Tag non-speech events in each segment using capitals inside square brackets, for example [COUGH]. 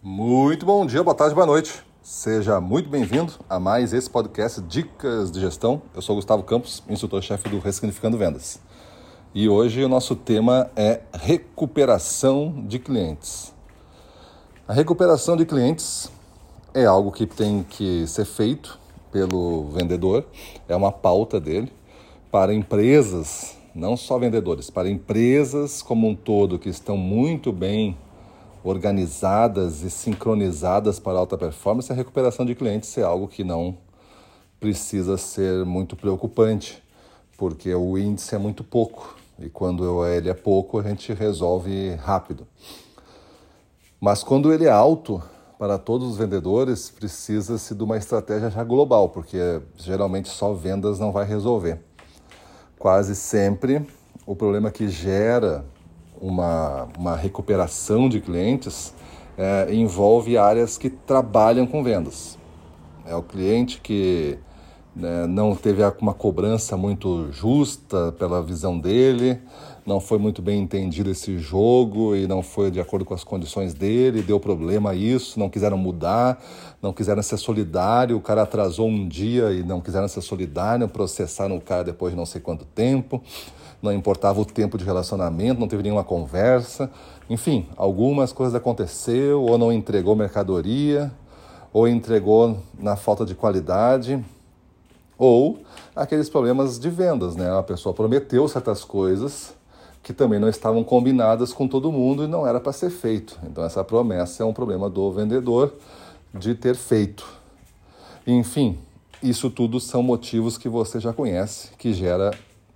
Muito bom dia, boa tarde, boa noite. Seja muito bem-vindo a mais esse podcast Dicas de Gestão. Eu sou Gustavo Campos, instrutor-chefe do Ressignificando Vendas. E hoje o nosso tema é recuperação de clientes. A recuperação de clientes é algo que tem que ser feito pelo vendedor, é uma pauta dele para empresas, não só vendedores, para empresas como um todo que estão muito bem organizadas e sincronizadas para alta performance, a recuperação de clientes é algo que não precisa ser muito preocupante, porque o índice é muito pouco e quando ele é pouco a gente resolve rápido. Mas quando ele é alto, para todos os vendedores, precisa-se de uma estratégia já global, porque geralmente só vendas não vai resolver. Quase sempre o problema que gera uma, uma recuperação de clientes é, envolve áreas que trabalham com vendas. É o cliente que né, não teve uma cobrança muito justa pela visão dele, não foi muito bem entendido esse jogo e não foi de acordo com as condições dele, deu problema isso, não quiseram mudar, não quiseram ser solidário, o cara atrasou um dia e não quiseram ser solidário, processaram o cara depois de não sei quanto tempo não importava o tempo de relacionamento, não teve nenhuma conversa. Enfim, algumas coisas aconteceu, ou não entregou mercadoria, ou entregou na falta de qualidade, ou aqueles problemas de vendas, né? A pessoa prometeu certas coisas que também não estavam combinadas com todo mundo e não era para ser feito. Então essa promessa é um problema do vendedor de ter feito. Enfim, isso tudo são motivos que você já conhece, que gera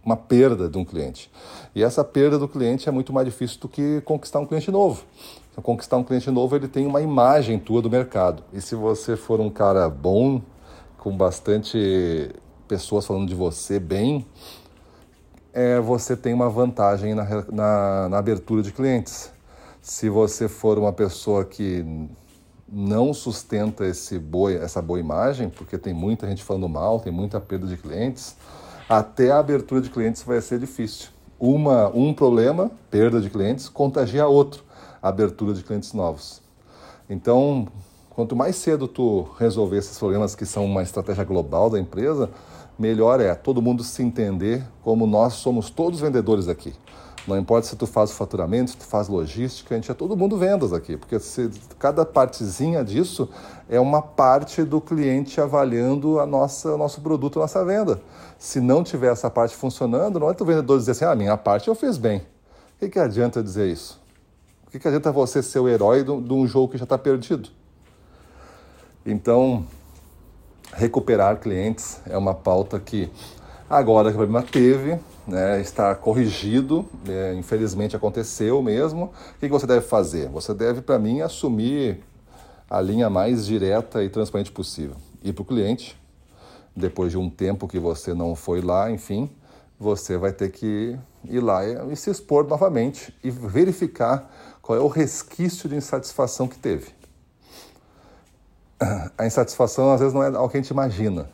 uma perda de um cliente. E essa perda do cliente é muito mais difícil do que conquistar um cliente novo. Então, conquistar um cliente novo, ele tem uma imagem tua do mercado. E se você for um cara bom, com bastante pessoas falando de você bem, é, você tem uma vantagem na, na, na abertura de clientes. Se você for uma pessoa que não sustenta esse boa, essa boa imagem, porque tem muita gente falando mal, tem muita perda de clientes, até a abertura de clientes vai ser difícil. Uma, um problema, perda de clientes, contagia outro, abertura de clientes novos. Então, quanto mais cedo tu resolver esses problemas que são uma estratégia global da empresa, melhor é todo mundo se entender como nós somos todos vendedores aqui. Não importa se tu faz o faturamento, se tu faz logística, a gente é todo mundo vendas aqui, porque se, cada partezinha disso é uma parte do cliente avaliando a nossa, o nosso produto, a nossa venda. Se não tiver essa parte funcionando, não é o vendedor dizer assim, ah, minha parte eu fiz bem. O que, que adianta dizer isso? O que, que adianta você ser o herói de um jogo que já está perdido? Então, recuperar clientes é uma pauta que agora que o problema teve, né, está corrigido, né, infelizmente aconteceu mesmo. O que você deve fazer? Você deve, para mim, assumir a linha mais direta e transparente possível. Ir para o cliente, depois de um tempo que você não foi lá, enfim, você vai ter que ir lá e se expor novamente e verificar qual é o resquício de insatisfação que teve. [COUGHS] A insatisfação às vezes não é o que a gente imagina.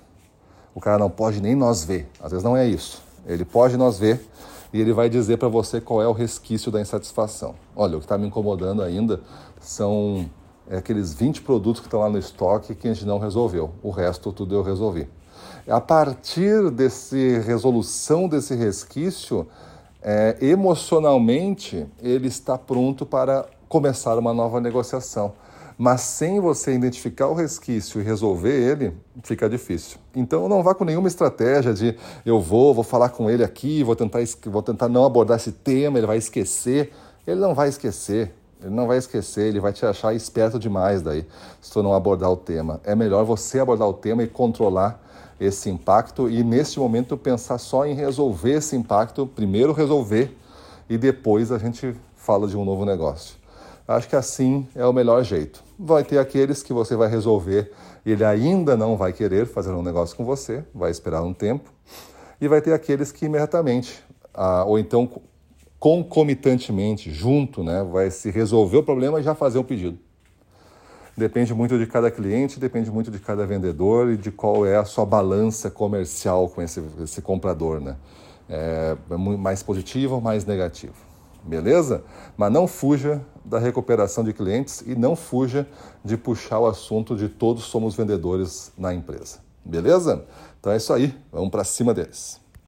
O cara não pode nem nós ver. Às vezes não é isso. Ele pode nós ver e ele vai dizer para você qual é o resquício da insatisfação. Olha, o que está me incomodando ainda são é, aqueles 20 produtos que estão lá no estoque que a gente não resolveu. O resto tudo eu resolvi. A partir desse resolução desse resquício, é, emocionalmente ele está pronto para começar uma nova negociação. Mas sem você identificar o resquício e resolver ele, fica difícil. Então não vá com nenhuma estratégia de eu vou, vou falar com ele aqui, vou tentar, vou tentar não abordar esse tema, ele vai esquecer. Ele não vai esquecer. Ele não vai esquecer, ele vai te achar esperto demais daí, se tu não abordar o tema. É melhor você abordar o tema e controlar esse impacto e neste momento pensar só em resolver esse impacto, primeiro resolver e depois a gente fala de um novo negócio. Acho que assim é o melhor jeito. Vai ter aqueles que você vai resolver ele ainda não vai querer fazer um negócio com você, vai esperar um tempo. E vai ter aqueles que imediatamente, ah, ou então concomitantemente, junto, né, vai se resolver o problema e já fazer um pedido. Depende muito de cada cliente, depende muito de cada vendedor e de qual é a sua balança comercial com esse, esse comprador, né? É, é mais positivo ou mais negativo. Beleza? Mas não fuja da recuperação de clientes e não fuja de puxar o assunto de todos somos vendedores na empresa, beleza? Então é isso aí, vamos para cima deles.